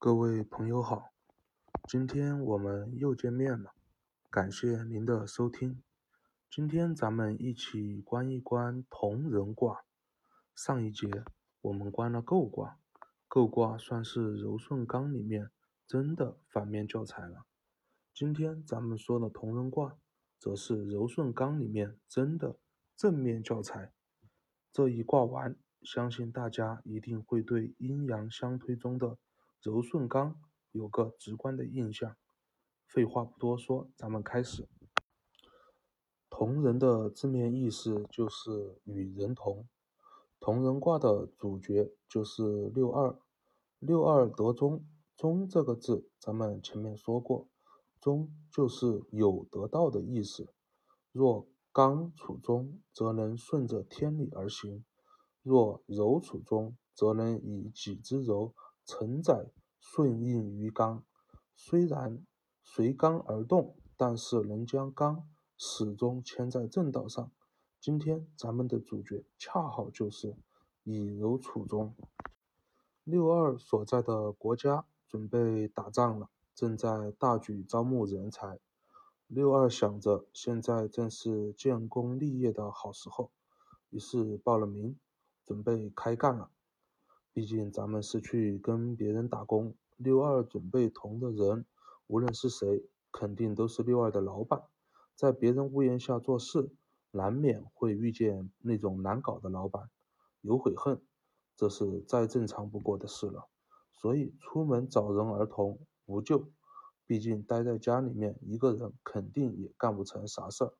各位朋友好，今天我们又见面了，感谢您的收听。今天咱们一起观一观同人卦。上一节我们观了姤卦，姤卦算是柔顺刚里面真的反面教材了。今天咱们说的同人卦，则是柔顺刚里面真的正面教材。这一卦完，相信大家一定会对阴阳相推中的。柔顺刚有个直观的印象。废话不多说，咱们开始。同人的字面意思就是与人同。同人卦的主角就是六二，六二得中。中这个字，咱们前面说过，中就是有得到的意思。若刚处中，则能顺着天理而行；若柔处中，则能以己之柔。承载顺应于刚，虽然随刚而动，但是能将刚始终牵在正道上。今天咱们的主角恰好就是以柔处中。六二所在的国家准备打仗了，正在大举招募人才。六二想着现在正是建功立业的好时候，于是报了名，准备开干了。毕竟咱们是去跟别人打工，六二准备同的人，无论是谁，肯定都是六二的老板。在别人屋檐下做事，难免会遇见那种难搞的老板，有悔恨，这是再正常不过的事了。所以出门找人儿同无救，毕竟待在家里面一个人，肯定也干不成啥事儿。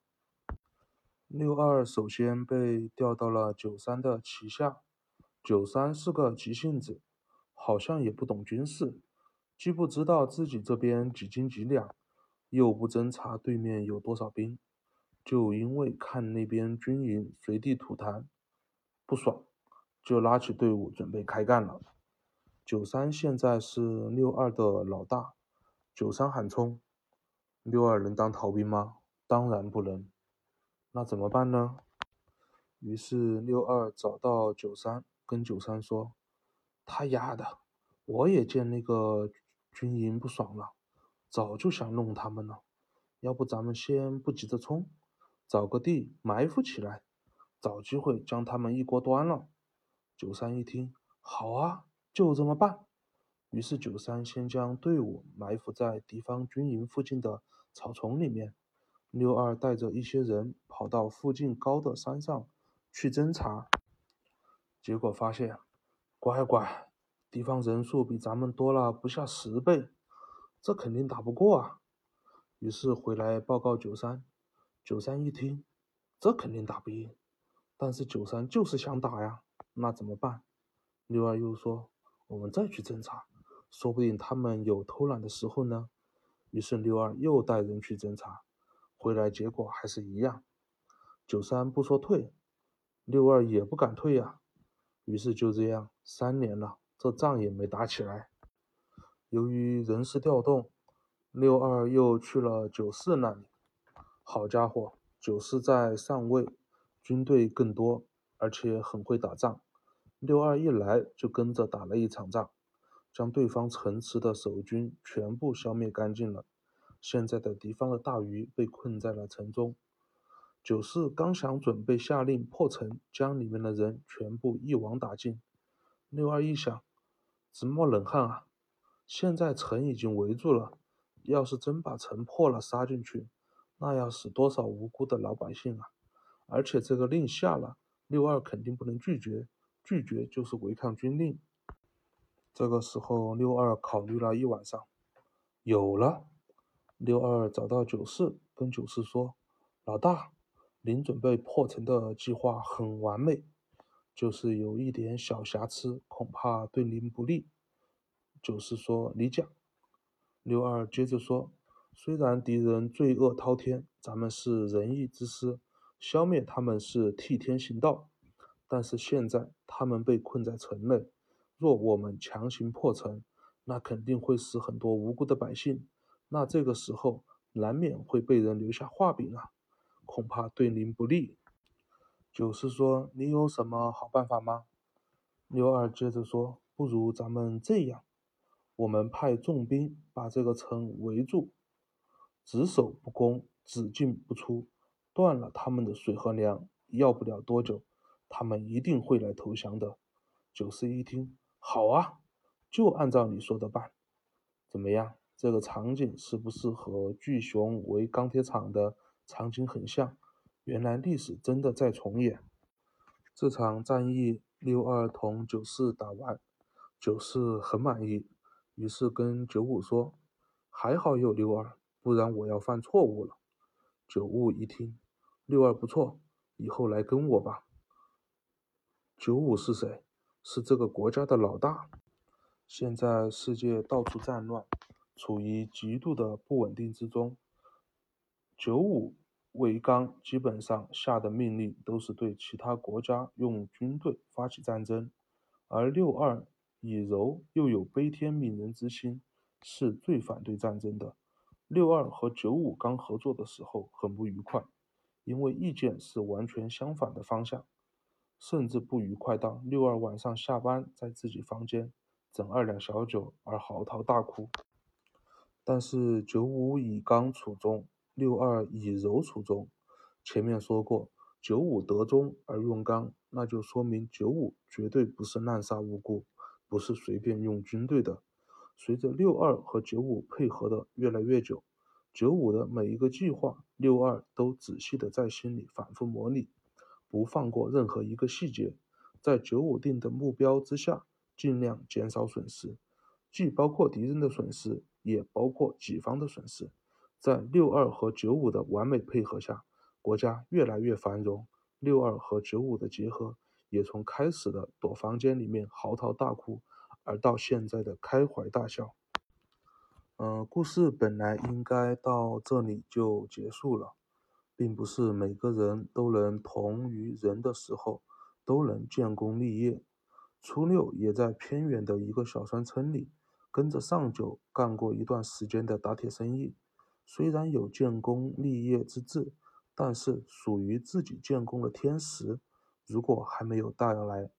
六二首先被调到了九三的旗下。九三是个急性子，好像也不懂军事，既不知道自己这边几斤几两，又不侦查对面有多少兵，就因为看那边军营随地吐痰，不爽，就拉起队伍准备开干了。九三现在是六二的老大，九三喊冲，六二能当逃兵吗？当然不能。那怎么办呢？于是六二找到九三。跟九三说：“他丫的，我也见那个军营不爽了，早就想弄他们了。要不咱们先不急着冲，找个地埋伏起来，找机会将他们一锅端了。”九三一听，好啊，就这么办。于是九三先将队伍埋伏在敌方军营附近的草丛里面，六二带着一些人跑到附近高的山上去侦查。结果发现，乖乖，敌方人数比咱们多了不下十倍，这肯定打不过啊。于是回来报告九三，九三一听，这肯定打不赢。但是九三就是想打呀，那怎么办？六二又说，我们再去侦查，说不定他们有偷懒的时候呢。于是六二又带人去侦查，回来结果还是一样。九三不说退，六二也不敢退呀。于是就这样，三年了，这仗也没打起来。由于人事调动，六二又去了九四那里。好家伙，九四在上位，军队更多，而且很会打仗。六二一来就跟着打了一场仗，将对方城池的守军全部消灭干净了。现在的敌方的大鱼被困在了城中。九四刚想准备下令破城，将里面的人全部一网打尽。六二一想，直冒冷汗啊！现在城已经围住了，要是真把城破了杀进去，那要死多少无辜的老百姓啊！而且这个令下了，六二肯定不能拒绝，拒绝就是违抗军令。这个时候，六二考虑了一晚上，有了。六二找到九四，跟九四说：“老大。”您准备破城的计划很完美，就是有一点小瑕疵，恐怕对您不利。就是说：“你讲。”刘二接着说：“虽然敌人罪恶滔天，咱们是仁义之师，消灭他们是替天行道，但是现在他们被困在城内，若我们强行破城，那肯定会死很多无辜的百姓，那这个时候难免会被人留下画柄啊。”恐怕对您不利。九四说：“你有什么好办法吗？”六二接着说：“不如咱们这样，我们派重兵把这个城围住，只守不攻，只进不出，断了他们的水和粮。要不了多久，他们一定会来投降的。九四一听，好啊，就按照你说的办。怎么样？这个场景是不是和巨熊围钢铁厂的场景很像？原来历史真的在重演。这场战役，六二同九四打完，九四很满意。于是跟九五说：“还好有六二，不然我要犯错误了。”九五一听，六二不错，以后来跟我吧。九五是谁？是这个国家的老大。现在世界到处战乱，处于极度的不稳定之中。九五为刚基本上下的命令都是对其他国家用军队发起战争，而六二。以柔又有悲天悯人之心，是最反对战争的。六二和九五刚合作的时候很不愉快，因为意见是完全相反的方向，甚至不愉快到六二晚上下班在自己房间整二两小酒而嚎啕大哭。但是九五以刚处中，六二以柔处中。前面说过，九五得中而用刚，那就说明九五绝对不是滥杀无辜。不是随便用军队的。随着六二和九五配合的越来越久，九五的每一个计划，六二都仔细的在心里反复模拟，不放过任何一个细节，在九五定的目标之下，尽量减少损失，既包括敌人的损失，也包括己方的损失。在六二和九五的完美配合下，国家越来越繁荣。六二和九五的结合。也从开始的躲房间里面嚎啕大哭，而到现在的开怀大笑。嗯，故事本来应该到这里就结束了，并不是每个人都能同于人的时候都能建功立业。初六也在偏远的一个小山村里，跟着上九干过一段时间的打铁生意。虽然有建功立业之志，但是属于自己建功的天时。如果还没有到来，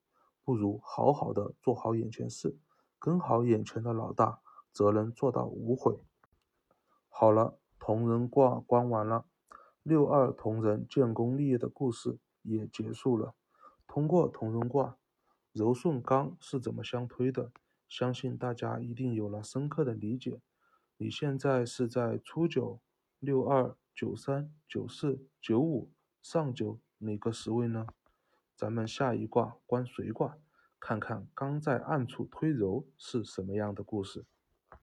不如好好的做好眼前事，跟好眼前的老大，则能做到无悔。好了，同人卦观完了，六二同人建功立业的故事也结束了。通过同人卦，柔顺刚是怎么相推的？相信大家一定有了深刻的理解。你现在是在初九、六二、九三、九四、九五、上九哪个十位呢？咱们下一卦观随卦，看看刚在暗处推柔是什么样的故事。